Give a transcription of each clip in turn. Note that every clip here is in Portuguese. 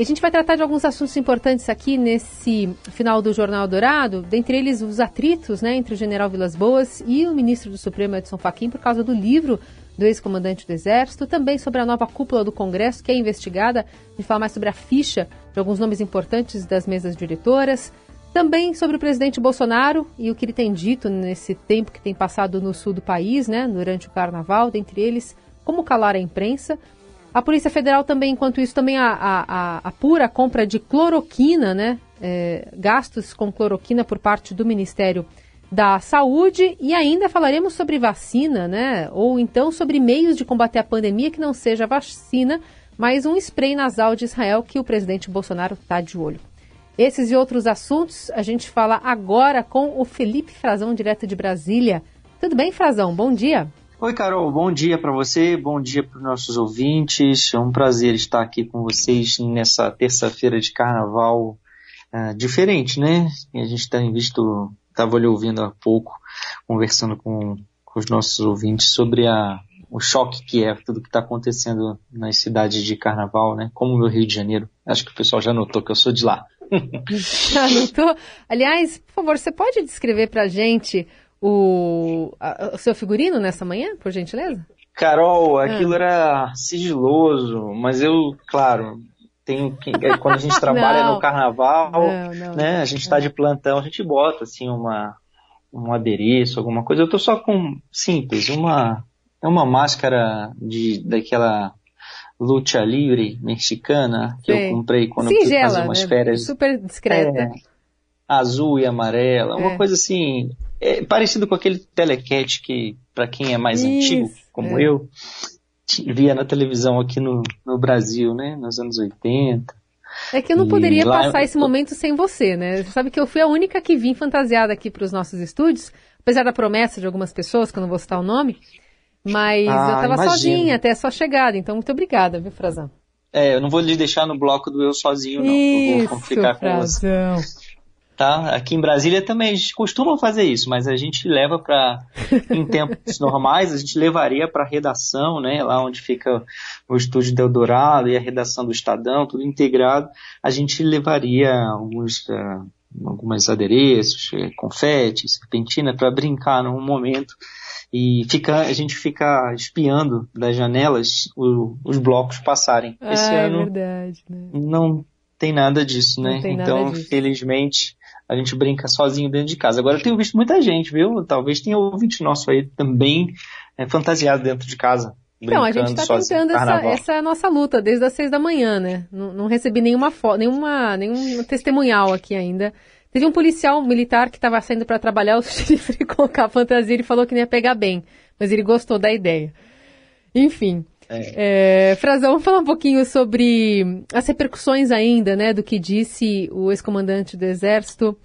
E a gente vai tratar de alguns assuntos importantes aqui nesse final do Jornal Dourado, dentre eles os atritos né, entre o general Vilas Boas e o ministro do Supremo Edson Fachin por causa do livro do ex-comandante do Exército, também sobre a nova cúpula do Congresso que é investigada, e falar mais sobre a ficha de alguns nomes importantes das mesas diretoras, também sobre o presidente Bolsonaro e o que ele tem dito nesse tempo que tem passado no sul do país, né, durante o carnaval, dentre eles, como calar a imprensa. A Polícia Federal também, enquanto isso, também apura a compra de cloroquina, né? É, gastos com cloroquina por parte do Ministério da Saúde e ainda falaremos sobre vacina, né? Ou então sobre meios de combater a pandemia que não seja vacina, mas um spray nasal de Israel que o presidente Bolsonaro está de olho. Esses e outros assuntos a gente fala agora com o Felipe Frazão, direto de Brasília. Tudo bem, Frazão? Bom dia. Oi, Carol, bom dia para você, bom dia para os nossos ouvintes. É um prazer estar aqui com vocês nessa terça-feira de carnaval uh, diferente, né? A gente visto, estava lhe ouvindo há pouco, conversando com, com os nossos ouvintes sobre a, o choque que é tudo que está acontecendo nas cidades de carnaval, né? Como o Rio de Janeiro. Acho que o pessoal já notou que eu sou de lá. já notou? Aliás, por favor, você pode descrever para a gente o, a, o seu figurino nessa manhã, por gentileza? Carol, aquilo ah. era sigiloso, mas eu, claro, tenho que, é, quando a gente trabalha no carnaval, não, não, né, a gente está de plantão, a gente bota assim uma um adereço, alguma coisa. Eu tô só com simples, uma é uma máscara de daquela luta livre mexicana que Sim. eu comprei quando Singela, eu fui fazer umas né? férias. Super discreta. É, azul e amarela, uma é. coisa assim é parecido com aquele telecat que, para quem é mais Isso, antigo, como é. eu, via na televisão aqui no, no Brasil, né? Nos anos 80. É que eu não poderia passar esse momento sem você, né? Você sabe que eu fui a única que vim fantasiada aqui para os nossos estúdios, apesar da promessa de algumas pessoas, que eu não vou citar o nome, mas ah, eu estava sozinha até a sua chegada, então muito obrigada, viu, Frazão? É, eu não vou lhe deixar no bloco do eu sozinho, não. Isso, eu vou ficar com Frazão. você tá? Aqui em Brasília também a gente costuma fazer isso, mas a gente leva para em tempos normais a gente levaria para a redação, né? Lá onde fica o estúdio do Eldorado e a redação do Estadão, tudo integrado, a gente levaria alguns uh, algumas adereços, eh, confetes, serpentina para brincar num momento e fica, a gente fica espiando das janelas o, os blocos passarem. Ah, Esse é ano verdade, né? não tem nada disso, né? Então, disso. felizmente, a gente brinca sozinho dentro de casa. Agora eu tenho visto muita gente, viu? Talvez tenha ouvinte nosso aí também é, fantasiado dentro de casa. Então, a gente está tentando essa, essa nossa luta desde as seis da manhã, né? Não, não recebi nenhuma foto, nenhuma, nenhum testemunhal aqui ainda. Teve um policial militar que estava saindo para trabalhar, o chifre colocar a fantasia e falou que não ia pegar bem, mas ele gostou da ideia. Enfim. É. É, Frazão, vamos falar um pouquinho sobre as repercussões ainda, né, do que disse o ex-comandante do Exército,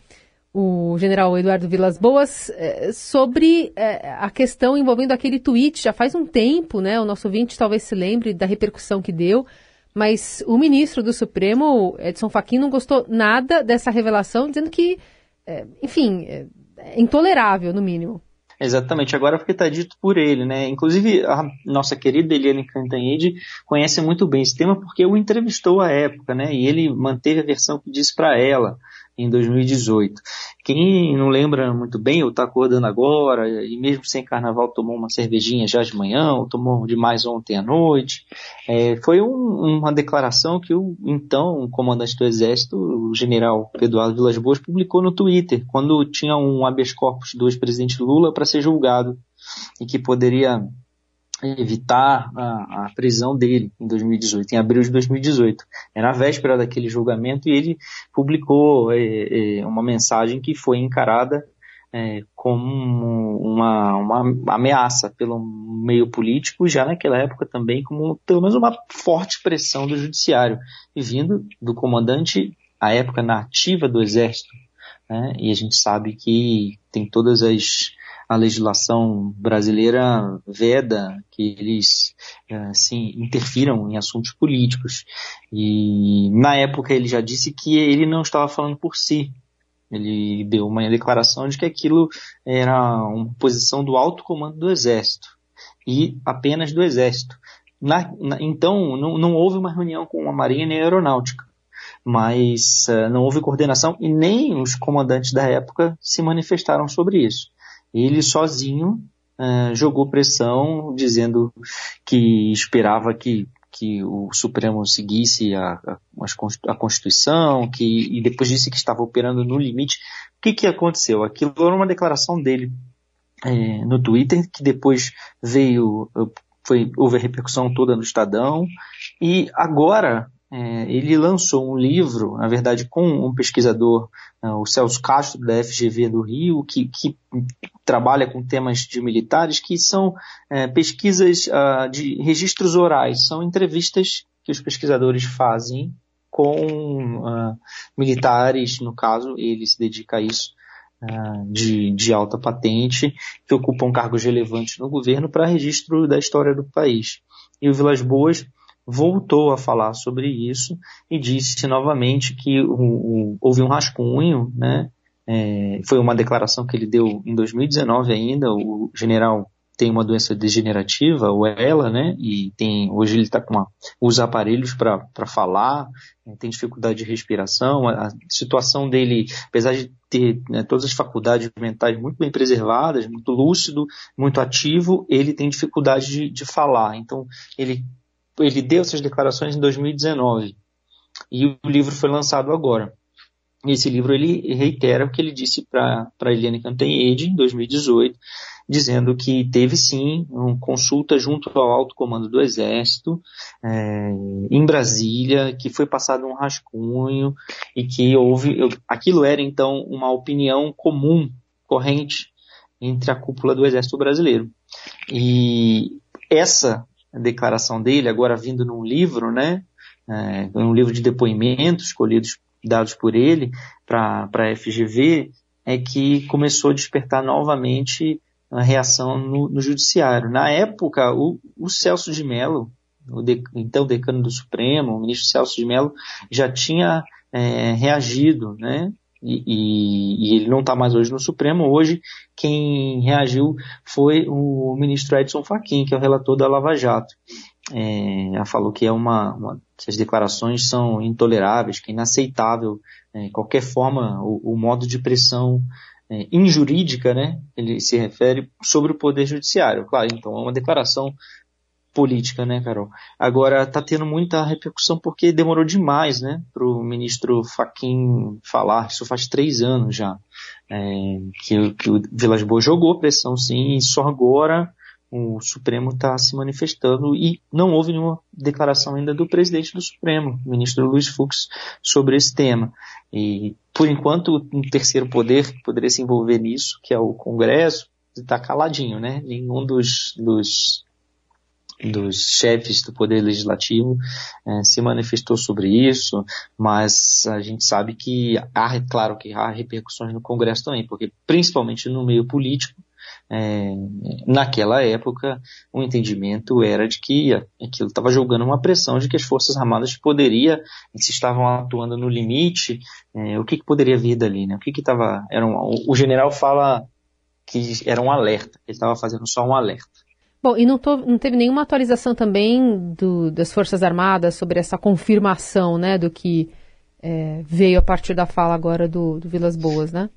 o general Eduardo Vilas Boas, é, sobre é, a questão envolvendo aquele tweet, já faz um tempo, né, o nosso ouvinte talvez se lembre da repercussão que deu, mas o ministro do Supremo, Edson Fachin, não gostou nada dessa revelação, dizendo que, é, enfim, é, é intolerável, no mínimo. Exatamente, agora porque está dito por ele, né? Inclusive, a nossa querida Eliane Cantanhede conhece muito bem esse tema porque o entrevistou à época, né? E ele manteve a versão que disse para ela em 2018. Quem não lembra muito bem, ou está acordando agora, e mesmo sem carnaval tomou uma cervejinha já de manhã, ou tomou demais ontem à noite, é, foi um, uma declaração que o então comandante do Exército, o general Eduardo Vilas Boas, publicou no Twitter, quando tinha um habeas corpus do ex-presidente Lula para ser julgado, e que poderia evitar a, a, prisão dele em 2018, em abril de 2018. Era a véspera daquele julgamento e ele publicou é, é, uma mensagem que foi encarada é, como uma, uma ameaça pelo meio político, já naquela época também como pelo menos uma forte pressão do judiciário, e vindo do comandante, à época na ativa do exército, né, e a gente sabe que tem todas as a legislação brasileira veda que eles assim interfiram em assuntos políticos. E na época ele já disse que ele não estava falando por si. Ele deu uma declaração de que aquilo era uma posição do alto comando do exército e apenas do exército. Na, na, então não, não houve uma reunião com a Marinha nem a Aeronáutica. mas uh, não houve coordenação e nem os comandantes da época se manifestaram sobre isso. Ele sozinho uh, jogou pressão, dizendo que esperava que, que o Supremo seguisse a, a, a Constituição, que, e depois disse que estava operando no limite. O que, que aconteceu? Aquilo era uma declaração dele é, no Twitter, que depois veio, foi, houve a repercussão toda no Estadão, e agora é, ele lançou um livro, na verdade, com um pesquisador, é, o Celso Castro, da FGV do Rio, que, que trabalha com temas de militares, que são é, pesquisas uh, de registros orais, são entrevistas que os pesquisadores fazem com uh, militares, no caso, ele se dedica a isso, uh, de, de alta patente, que ocupam cargos relevantes no governo para registro da história do país. E o Vilas Boas voltou a falar sobre isso e disse novamente que o, o, houve um rascunho, né? É, foi uma declaração que ele deu em 2019 ainda. O general tem uma doença degenerativa, ou ela, né? E tem hoje ele está com uma, aparelhos para falar, né, tem dificuldade de respiração. A, a situação dele, apesar de ter né, todas as faculdades mentais muito bem preservadas, muito lúcido, muito ativo, ele tem dificuldade de, de falar. Então ele ele deu essas declarações em 2019 e o livro foi lançado agora. Esse livro ele reitera o que ele disse para Eliane Cantanhede em 2018, dizendo que teve sim uma consulta junto ao alto comando do Exército é, em Brasília, que foi passado um rascunho e que houve, aquilo era então uma opinião comum, corrente entre a cúpula do Exército Brasileiro. E essa declaração dele, agora vindo num livro, né? É, um livro de depoimentos escolhidos, dados por ele para a FGV, é que começou a despertar novamente a reação no, no judiciário. Na época, o, o Celso de Mello, o de, então decano do Supremo, o ministro Celso de Mello, já tinha é, reagido, né? E, e, ele não está mais hoje no Supremo. Hoje, quem reagiu foi o ministro Edson Fachin, que é o relator da Lava Jato. É, ela falou que é uma, uma, que as declarações são intoleráveis, que é inaceitável é, qualquer forma o, o, modo de pressão é, injurídica, né? Ele se refere sobre o poder judiciário. Claro, então é uma declaração política, né, Carol? Agora tá tendo muita repercussão porque demorou demais, né, para o ministro Faquin falar. Isso faz três anos já é, que, que, o Vilas Boas jogou pressão, sim, e só agora o Supremo está se manifestando e não houve nenhuma declaração ainda do presidente do Supremo, ministro Luiz Fux, sobre esse tema. E por enquanto, um terceiro poder que poderia se envolver nisso, que é o Congresso, está caladinho, né? Nenhum dos, dos dos chefes do Poder Legislativo é, se manifestou sobre isso, mas a gente sabe que há, claro que há repercussões no Congresso também, porque principalmente no meio político, é, naquela época, o entendimento era de que aquilo estava jogando uma pressão de que as Forças Armadas poderia, se estavam atuando no limite, é, o que, que, poderia vir dali, né? O que que estava, era um, o general fala que era um alerta, ele estava fazendo só um alerta. Bom, e não, tô, não, teve nenhuma atualização também do, das Forças Armadas sobre essa confirmação, né, do que é, veio a partir da fala agora do, do, Vilas Boas, né?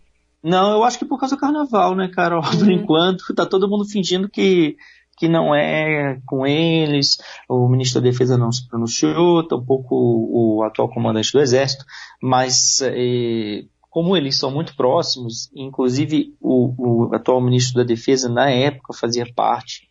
Não, eu acho que por causa do carnaval, né, Carol? Uhum. Por enquanto, tá todo mundo fingindo que, que não é com eles, o ministro da Defesa não se pronunciou, tampouco o, o atual comandante do Exército, mas é, como eles são muito próximos, inclusive o, o atual ministro da Defesa na época fazia parte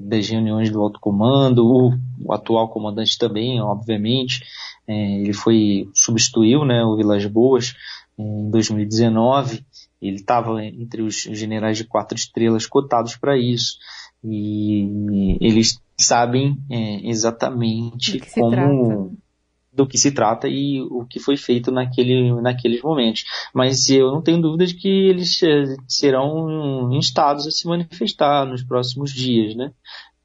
das reuniões do alto comando, o, o, atual comandante também, obviamente, é, ele foi, substituiu né, o Vilas Boas é, em 2019, ele estava entre os generais de quatro estrelas cotados para isso, e eles sabem é, exatamente como, trata do que se trata e o que foi feito naquele, naqueles momentos. Mas eu não tenho dúvida de que eles eh, serão instados a se manifestar nos próximos dias, né?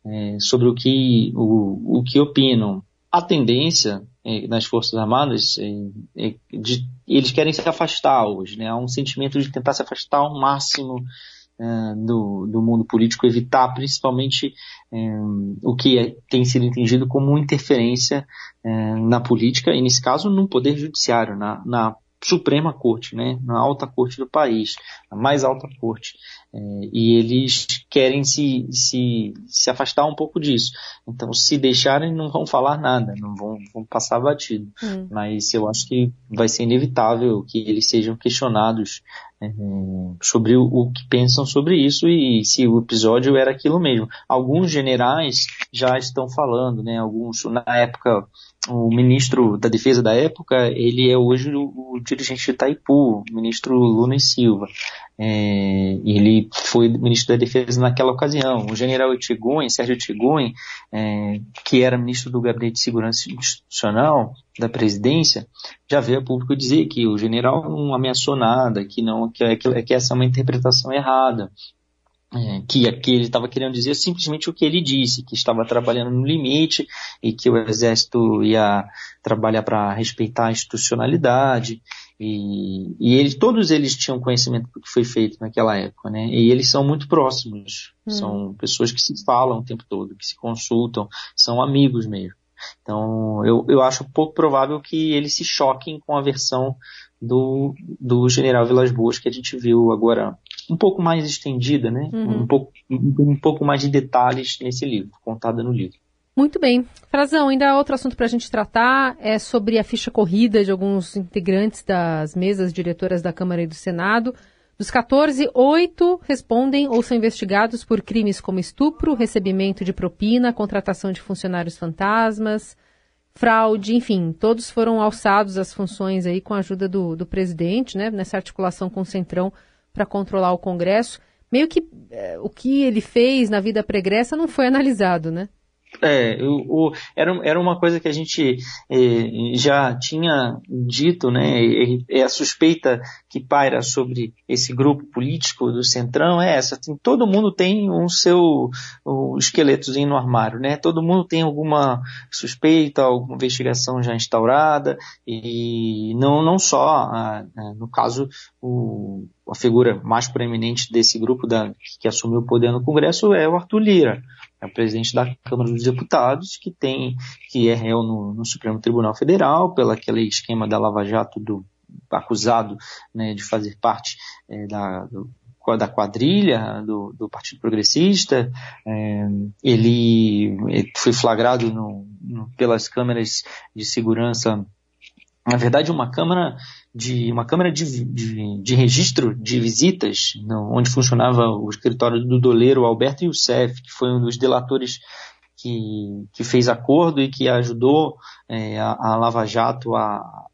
É, sobre o que, o, o que opinam. A tendência é, nas Forças Armadas é, é de, eles querem se afastar hoje, né? Há um sentimento de tentar se afastar ao máximo do, do mundo político evitar principalmente um, o que é, tem sido entendido como interferência uh, na política, e nesse caso no poder judiciário, na, na Suprema Corte, né, na alta corte do país, a mais alta corte. É, e eles querem se, se, se afastar um pouco disso. Então, se deixarem, não vão falar nada, não vão, vão passar batido. Hum. Mas eu acho que vai ser inevitável que eles sejam questionados é, sobre o, o, que pensam sobre isso e se o episódio era aquilo mesmo. Alguns generais já estão falando, né? Alguns, na época, o ministro da Defesa da época, ele é hoje o, o dirigente de Itaipu, o ministro Luna Silva. É, ele foi ministro da Defesa naquela ocasião. O general Etigun, Sérgio Etigun, é, que era ministro do Gabinete de Segurança Institucional da presidência, já veio a público dizer que o general não ameaçou nada, que não que, que, que essa é uma interpretação errada é, que, que ele estava querendo dizer simplesmente o que ele disse, que estava trabalhando no limite e que o exército ia trabalhar para respeitar a institucionalidade e, e ele, todos eles tinham conhecimento do que foi feito naquela época, né? E eles são muito próximos, hum. são pessoas que se falam o tempo todo, que se consultam, são amigos mesmo. Então, eu, eu acho pouco provável que eles se choquem com a versão do, do General Vilas Boas que a gente viu agora um pouco mais estendida, né? Uhum. Um, pouco, um, pouco mais de detalhes nesse livro, contada no livro. Muito bem. Frazão, ainda outro assunto para a gente tratar é sobre a ficha corrida de alguns integrantes das mesas diretoras da Câmara e do Senado. Dos 14, oito respondem ou são investigados por crimes como estupro, recebimento de propina, contratação de funcionários fantasmas, fraude, enfim, todos foram alçados às funções aí com a ajuda do, do presidente, né, nessa articulação com o Centrão para controlar o Congresso. Meio que é, o que ele fez na vida pregressa não foi analisado, né? É, o, o, era, era uma coisa que a gente eh, já tinha dito, né? E, e a suspeita que paira sobre esse grupo político do Centrão é essa. Assim, todo mundo tem um seu um esqueletozinho no armário, né? Todo mundo tem alguma suspeita, alguma investigação já instaurada e não, não só, no caso, o, a figura mais proeminente desse grupo da, que assumiu o poder no Congresso é o Arthur Lira é o presidente da Câmara dos Deputados, que tem, que é réu no, no Supremo Tribunal Federal, pelo aquele esquema da Lava Jato do acusado né, de fazer parte é, da, do, da quadrilha do, do Partido Progressista. É, ele, ele, foi flagrado no, no, pelas câmeras de segurança na verdade, uma câmara de uma câmara de, de, de registro de visitas, no, onde funcionava o escritório do doleiro Alberto Youssef, que foi um dos delatores que, que fez acordo e que ajudou é, a, a Lava Jato a,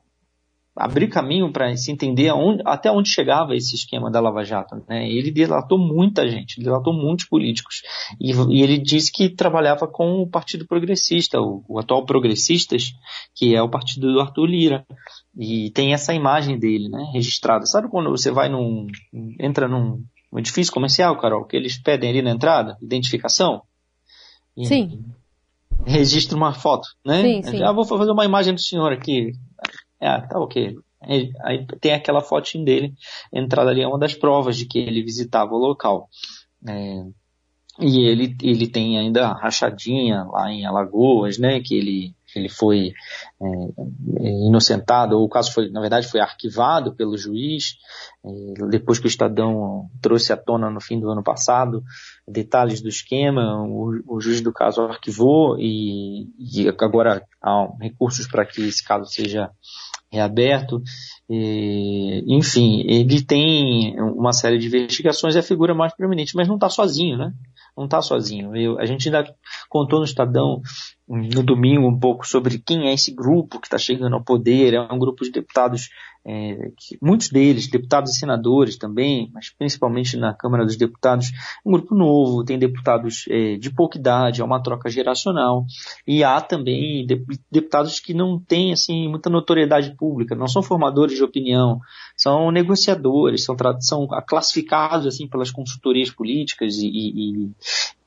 abrir caminho para se entender aonde, até onde chegava esse esquema da Lava Jato. Né? Ele delatou muita gente, delatou muitos políticos. E, e, ele disse que trabalhava com o Partido Progressista, o, o, atual Progressistas, que é o partido do Arthur Lira. E tem essa imagem dele né, registrada. Sabe quando você vai num. entra num edifício comercial, Carol, que eles pedem ali na entrada, identificação? E, sim. Registra uma foto, né? Sim, sim. Ah, vou fazer uma imagem do senhor aqui é, tá ok. Aí tem aquela fotinho dele, entrada ali é uma das provas de que ele visitava o local. É, e ele, ele tem ainda a rachadinha lá em Alagoas, né, que ele, ele foi é, é, inocentado, ou o caso foi, na verdade, foi arquivado pelo juiz, é, depois que o Estadão trouxe à tona no fim do ano passado detalhes do esquema, o, o juiz do caso arquivou e, e agora há recursos para que esse caso seja reaberto. E, enfim, ele tem uma série de investigações, é a figura mais proeminente, mas não está sozinho, né? Não está sozinho. Eu, a gente ainda contou no Estadão no domingo um pouco sobre quem é esse grupo que está chegando ao poder. É um grupo de deputados, é, que, muitos deles, deputados e senadores também, mas principalmente na Câmara dos Deputados, um grupo novo, tem deputados é, de pouca idade, é uma troca geracional. E há também deputados que não têm assim, muita notoriedade pública, não são formadores de opinião, são negociadores, são, são classificados assim pelas consultorias políticas e, e,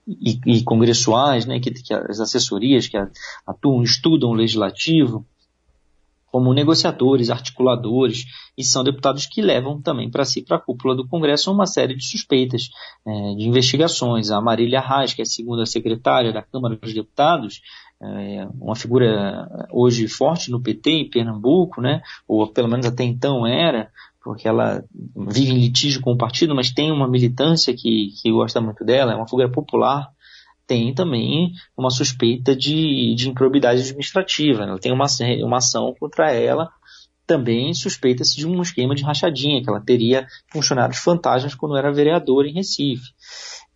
e, e congressuais, né, que, que, as assessorias que atuam, estudam o legislativo. como negociadores, articuladores, e são deputados que levam também para si, para a cúpula do Congresso, uma série de suspeitas é, de investigações. A Marília Reis, que é a segunda secretária da Câmara dos Deputados, é uma figura hoje forte no PT em Pernambuco, né, ou pelo menos até então era, porque ela vive em litígio com o partido, mas tem uma militância que, que gosta muito dela, é uma figura popular, tem também uma suspeita de, de improbidade administrativa. Ela tem uma, uma ação contra ela, também suspeita-se de um esquema de rachadinha, que ela teria funcionários fantasmas quando era vereadora em Recife.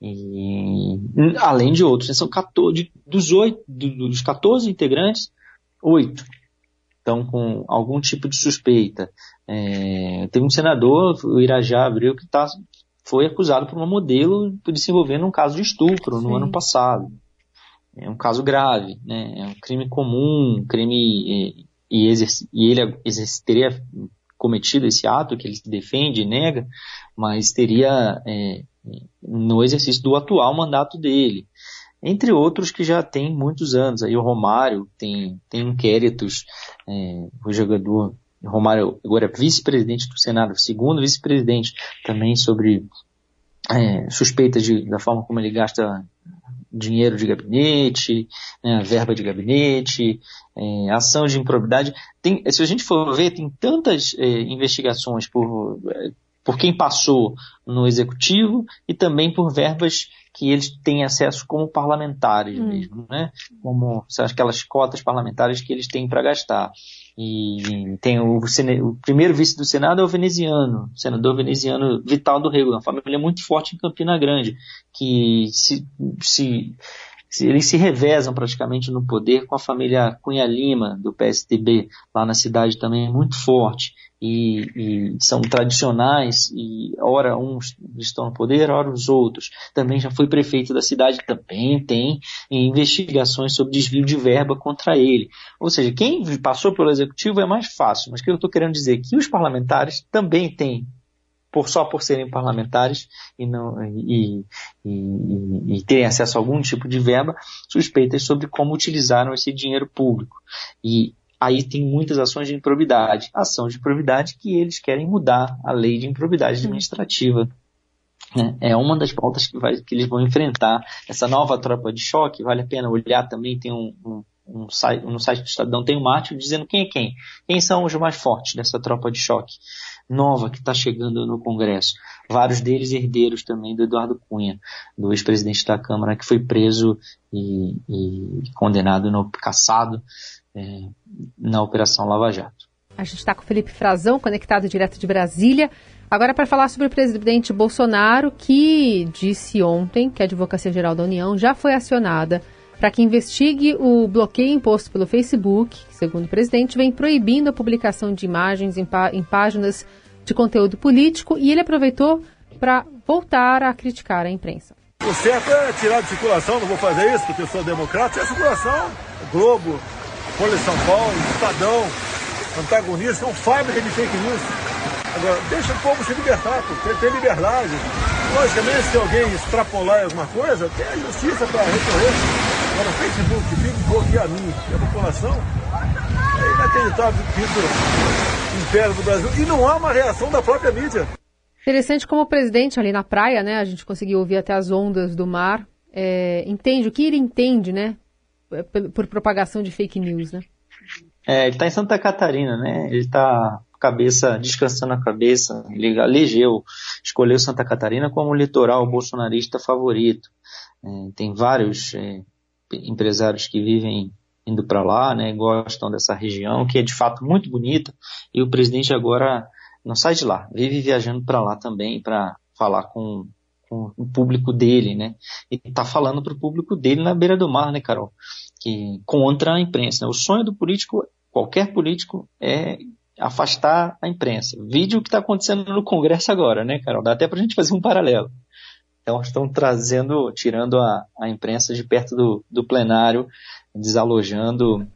E, além de outros, são 14, dos, 8, dos 14 integrantes, oito estão com algum tipo de suspeita. É, tem um senador, o Irajá Abreu, que tá, foi acusado por uma modelo de se envolver num caso de estupro Sim. no ano passado. É um caso grave, né? É um crime comum, um crime e, e, e ele teria cometido esse ato que ele defende e nega, mas teria é, no exercício do atual mandato dele. Entre outros que já tem muitos anos. Aí o Romário tem, tem inquéritos, é, o jogador Romário agora é vice-presidente do Senado, segundo vice-presidente, também sobre é, suspeitas de, da forma como ele gasta dinheiro de gabinete, né, verba de gabinete, é, ação de improbidade. Tem, se a gente for ver, tem tantas é, investigações por, é, por quem passou no executivo e também por verbas que eles têm acesso como parlamentares hum. mesmo, né? Como são aquelas cotas parlamentares que eles têm para gastar. E tem o, o, primeiro vice do Senado é o veneziano, o senador veneziano Vital do Rego, uma família muito forte em Campina Grande, que se, se, se, eles se revezam praticamente no poder com a família Cunha Lima, do PSDB, lá na cidade também, muito forte e, e, são tradicionais e ora uns estão no poder, ora os outros. Também já foi prefeito da cidade, também tem investigações sobre desvio de verba contra ele. Ou seja, quem passou pelo executivo é mais fácil, mas o que eu estou querendo dizer é que os parlamentares também têm por só por serem parlamentares e não e, e, e, terem acesso a algum tipo de verba, suspeitas sobre como utilizaram esse dinheiro público. E aí tem muitas ações de improbidade. Ação de improbidade que eles querem mudar a lei de improbidade administrativa. Né? É uma das pautas que, vai, que eles vão enfrentar. Essa nova tropa de choque, vale a pena olhar também, tem um, um, um site, no site do Estadão tem um artigo dizendo quem é quem. Quem são os mais fortes dessa tropa de choque nova que está chegando no Congresso. Vários deles herdeiros também do Eduardo Cunha, do ex-presidente da Câmara, que foi preso e, e condenado no caçado é, na Operação Lava Jato. A gente está com o Felipe Frazão, conectado direto de Brasília. Agora, para falar sobre o presidente Bolsonaro, que disse ontem que a Advocacia Geral da União já foi acionada para que investigue o bloqueio imposto pelo Facebook, que, segundo o presidente, vem proibindo a publicação de imagens em, pá em páginas de conteúdo político e ele aproveitou para voltar a criticar a imprensa. O certo é tirar de circulação, não vou fazer isso porque eu sou democrata, é circulação, Globo, Folha de São Paulo, Estadão, antagonista, são fábrica de fake news. Agora, deixa o povo se libertar, ter, ter liberdade. Logicamente, se alguém extrapolar alguma coisa, tem a justiça para recorrer. Agora, o Facebook vive bloquear a mim e a população. É inacreditável que isso império do Brasil. E não há uma reação da própria mídia. Interessante como o presidente ali na praia, né? A gente conseguiu ouvir até as ondas do mar. É, entende o que ele entende, né? Por propagação de fake news, né? É, ele está em Santa Catarina, né? Ele está cabeça descansando a cabeça. Ele elegeu, escolheu Santa Catarina como litoral bolsonarista favorito. É, tem vários é, empresários que vivem indo para lá, né? Gostam dessa região que é de fato muito bonita. E o presidente agora não sai de lá, vive viajando para lá também para falar com com o público dele, né? E tá falando para o público dele na beira do mar, né, Carol? Que contra a imprensa. O sonho do político, qualquer político, é afastar a imprensa. Vídeo que está acontecendo no Congresso agora, né, Carol? Dá até para a gente fazer um paralelo. Então estão trazendo, tirando a, a imprensa de perto do, do plenário, desalojando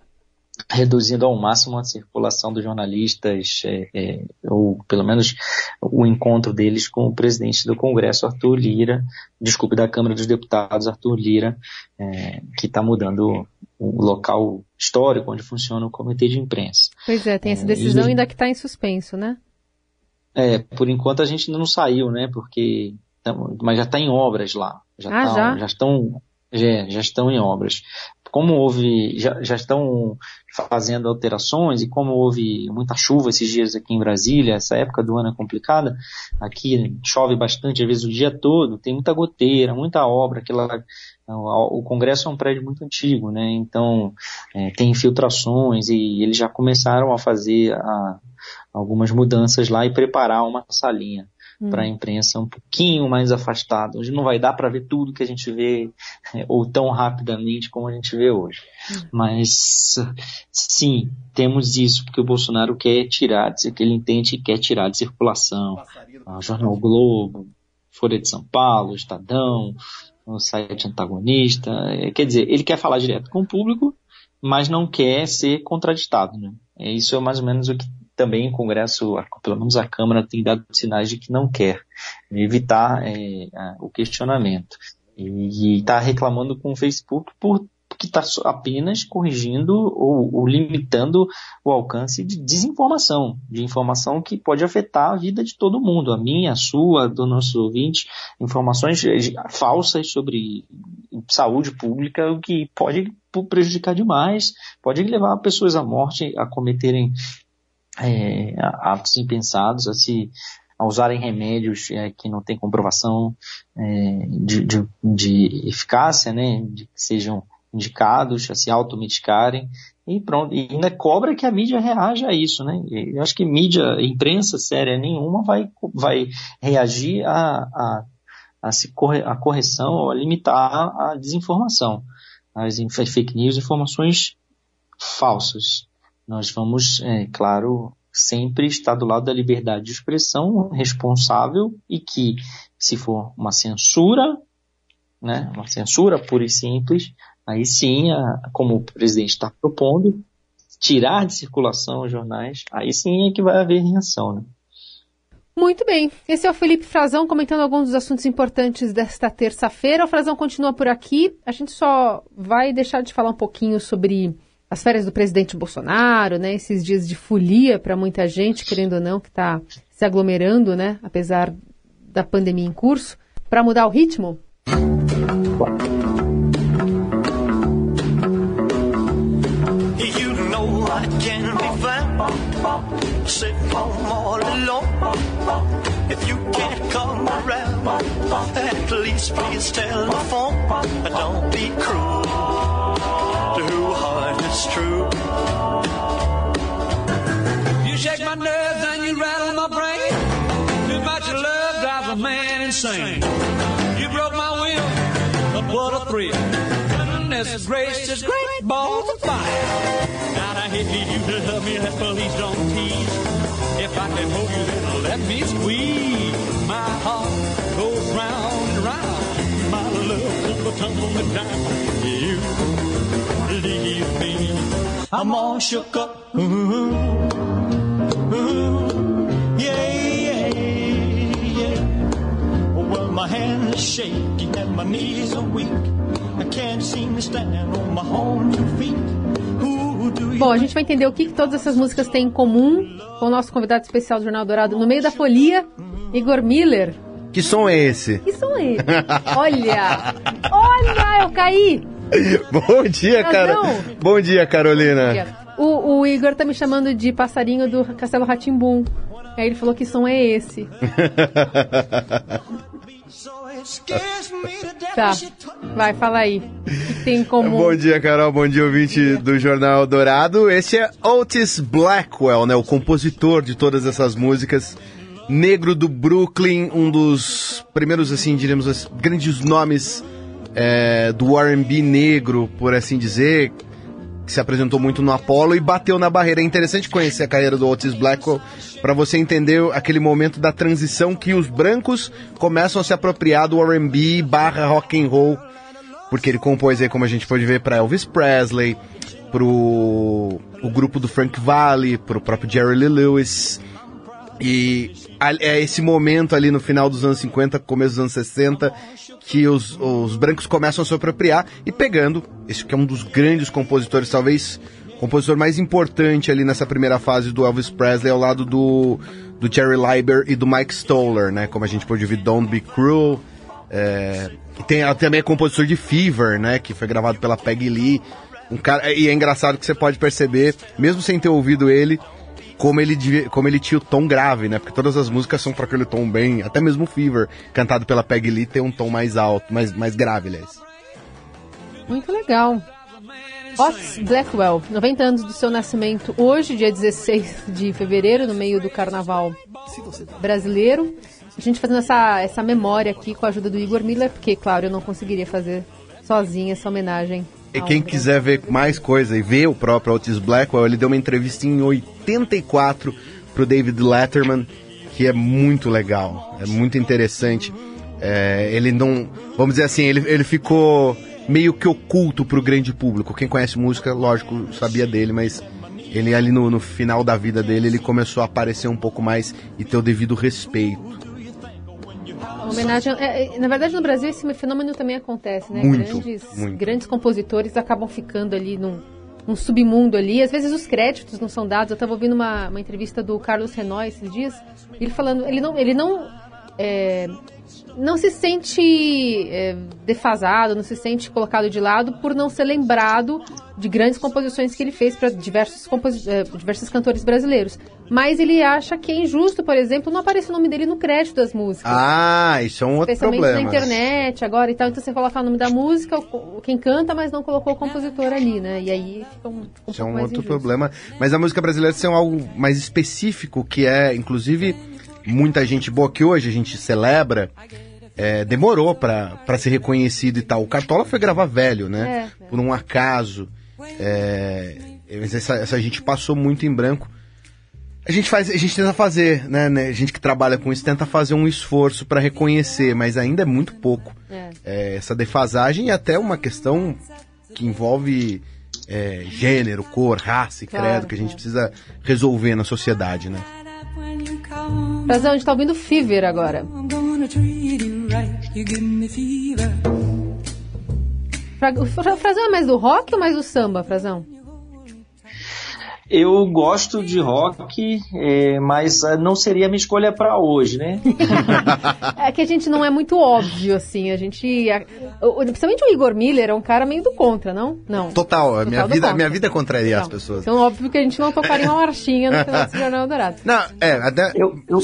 reduzindo ao máximo a circulação dos jornalistas, é, é, ou pelo menos o encontro deles com o presidente do Congresso, Arthur Lira, desculpe, da Câmara dos Deputados, Arthur Lira, é, que está mudando o local histórico onde funciona o comitê de imprensa. Pois é, tem essa decisão é, ainda que está em suspenso, né? É, por enquanto a gente ainda não saiu, né? Porque mas já está em obras lá. Já, ah, tá, já? já estão já, já estão em obras. Como houve, já, já estão fazendo alterações e como houve muita chuva esses dias aqui em Brasília, essa época do ano é complicada, aqui chove bastante, às vezes o dia todo, tem muita goteira, muita obra, aquela, o Congresso é um prédio muito antigo, né? Então é, tem infiltrações e eles já começaram a fazer a, algumas mudanças lá e preparar uma salinha hum. para a imprensa um pouquinho mais afastada, onde não vai dar para ver tudo que a gente vê é, ou tão rapidamente como a gente vê hoje. Hum. Mas sim, temos isso porque o Bolsonaro quer tirar, que ele entende que quer tirar de circulação o Jornal Globo, Folha de São Paulo, Estadão, o site antagonista. É, quer dizer, ele quer falar direto com o público, mas não quer ser contraditado. Né? É, isso é mais ou menos o que também o Congresso, pelo menos a Câmara, tem dado sinais de que não quer evitar é, o questionamento. E está reclamando com o Facebook por que está apenas corrigindo ou, ou, limitando o alcance de desinformação, de informação que pode afetar a vida de todo mundo, a minha, a sua, do nosso ouvinte, informações falsas sobre saúde pública, o que pode prejudicar demais, pode levar pessoas à morte, a cometerem é, atos impensados, a se a usarem remédios é, que não têm comprovação é, de, de, de, eficácia, né, de que sejam indicados a se automedicarem e pronto. E ainda cobra que a mídia reaja a isso, né? Eu acho que mídia, imprensa séria nenhuma vai, vai reagir a, a, a, se corre, a correção ou a limitar a desinformação, as fake news, informações falsas nós vamos, é, claro, sempre estar do lado da liberdade de expressão responsável e que, se for uma censura, né, uma censura pura e simples, aí sim, a, como o presidente está propondo, tirar de circulação os jornais, aí sim é que vai haver reação. Né? Muito bem. Esse é o Felipe Frazão comentando alguns dos assuntos importantes desta terça-feira. O Frazão continua por aqui. A gente só vai deixar de falar um pouquinho sobre as férias do presidente Bolsonaro, né? Esses dias de folia para muita gente, querendo ou não, que está se aglomerando, né? Apesar da pandemia em curso, para mudar o ritmo. If you can't come around, at least please tell the phone. Don't be cruel. to who heart is true. You shake my nerves and you rattle my brain. Too much love drives a man insane. You broke my will, but what a thrill. Goodness gracious, great balls of fire. God, I hate you to love me, please don't tease. Can hold you, let me squeeze. My heart goes round and round. My love will tumble down. You leave me. I'm all shook up. Ooh, ooh, yeah, yeah, yeah. Well, my hands are shaking and my knees are weak. I can't seem to stand on my own two feet. Bom, a gente vai entender o que, que todas essas músicas têm em comum com o nosso convidado especial do Jornal Dourado no meio da folia, Igor Miller. Que som é esse? Que som é esse? Olha! Olha, eu caí! Bom dia, cara. Bom dia, Carolina. Bom dia. O, o, Igor tá me chamando de passarinho do Castelo Ratimbum. Aí ele falou que som é esse. tá, vai, fala aí. Tem em comum? Bom dia, Carol. Bom dia, ouvinte do Jornal Dourado. Esse é Otis Blackwell, né? O compositor de todas essas músicas. Negro do Brooklyn, um dos primeiros, assim, diríamos, grandes nomes é, do R&B negro, por assim dizer, que se apresentou muito no Apollo e bateu na barreira. É interessante conhecer a carreira do Otis Blackwell para você entender aquele momento da transição que os brancos começam a se apropriar do R&B barra rock and roll, porque ele compôs aí, como a gente pode ver, para Elvis Presley, pro o grupo do Frank Valli, pro próprio Jerry Lee Lewis. E é esse momento ali no final dos anos 50, começo dos anos 60, que os, os brancos começam a se apropriar e pegando, esse que é um dos grandes compositores, talvez compositor mais importante ali nessa primeira fase do Elvis Presley ao lado do, do Jerry Leiber e do Mike Stoller, né? Como a gente pode ouvir Don't Be Cruel. É, tem, também é compositor de Fever, né? Que foi gravado pela Peggy Lee. Um cara, e é engraçado que você pode perceber, mesmo sem ter ouvido ele, como ele, como ele tinha o tom grave, né? Porque todas as músicas são para aquele tom bem. Até mesmo Fever, cantado pela Peggy Lee, tem um tom mais alto, mais, mais grave, aliás. Muito legal. Otis Blackwell, 90 anos do seu nascimento, hoje, dia 16 de fevereiro, no meio do carnaval brasileiro. A gente fazendo essa, essa memória aqui com a ajuda do Igor Miller, porque, claro, eu não conseguiria fazer sozinha essa homenagem e quem quiser ver mais coisa e ver o próprio Otis Blackwell, ele deu uma entrevista em 84 pro David Letterman, que é muito legal, é muito interessante. É, ele não, vamos dizer assim, ele, ele ficou meio que oculto pro grande público. Quem conhece música, lógico, sabia dele, mas ele ali no, no final da vida dele, ele começou a aparecer um pouco mais e ter o devido respeito. Homenagem. É, é, na verdade, no Brasil esse fenômeno também acontece, né? Muito, grandes, muito. grandes compositores acabam ficando ali num, num submundo ali. Às vezes os créditos não são dados. Eu estava ouvindo uma, uma entrevista do Carlos Renói esses dias, ele falando, ele não, ele não é, não se sente é, defasado, não se sente colocado de lado por não ser lembrado de grandes composições que ele fez para diversos, é, diversos cantores brasileiros. Mas ele acha que é injusto, por exemplo, não aparecer o nome dele no crédito das músicas. Ah, isso é um outro Especialmente problema. na internet agora e tal. Então você coloca o nome da música, quem canta, mas não colocou o compositor ali, né? E aí fica um, um Isso é um outro injusto. problema. Mas a música brasileira tem algo mais específico, que é, inclusive muita gente boa que hoje a gente celebra, é, demorou para ser reconhecido e tal. O Cartola foi gravar velho, né? É. Por um acaso. É, essa, essa gente passou muito em branco. A gente faz, a gente tenta fazer, né, né, A gente que trabalha com isso tenta fazer um esforço para reconhecer, mas ainda é muito pouco. É. É, essa defasagem e até uma questão que envolve é, gênero, cor, raça e claro, credo que a gente precisa resolver na sociedade, né? Frazão, a gente tá ouvindo Fever agora. Frazão é mais do rock ou mais do samba, Frazão? Eu gosto de rock, é, mas ah, não seria a minha escolha para hoje, né? é que a gente não é muito óbvio, assim. A gente. A, principalmente o Igor Miller é um cara meio do contra, não? Não. Total. Total minha, vida, minha vida é contraria as pessoas. Então, óbvio que a gente não tocaria uma marchinha no final desse Jornal Dourado. Não, é, até. Eu, eu,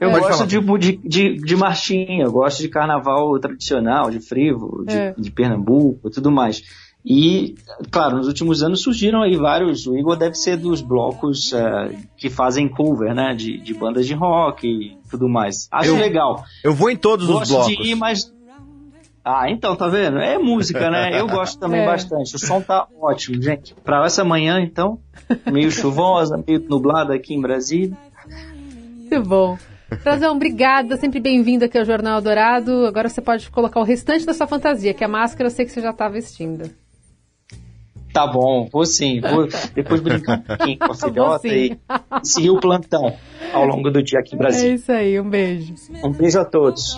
eu é. gosto de, de, de, de, marchinha, eu gosto de carnaval tradicional, de frevo, de, é. de Pernambuco e tudo mais. E, claro, nos últimos anos surgiram aí vários. O Igor deve ser dos blocos uh, que fazem cover, né? De, de bandas de rock e tudo mais. Acho eu, legal. Eu vou em todos Gosto os blocos. de ir, mas. Ah, então, tá vendo? É música, né? Eu gosto também é. bastante. O som tá ótimo, gente. Pra essa manhã, então, meio chuvosa, meio nublada aqui em Brasília. Muito bom. Frazão, obrigada, sempre bem-vindo aqui ao Jornal Dourado. Agora você pode colocar o restante da sua fantasia, que a máscara eu sei que você já está vestindo. Tá bom, vou sim. Vou depois brincar um pouquinho com a filhota e seguir o plantão ao longo do dia aqui em Brasília. É isso aí, um beijo. Um beijo a todos.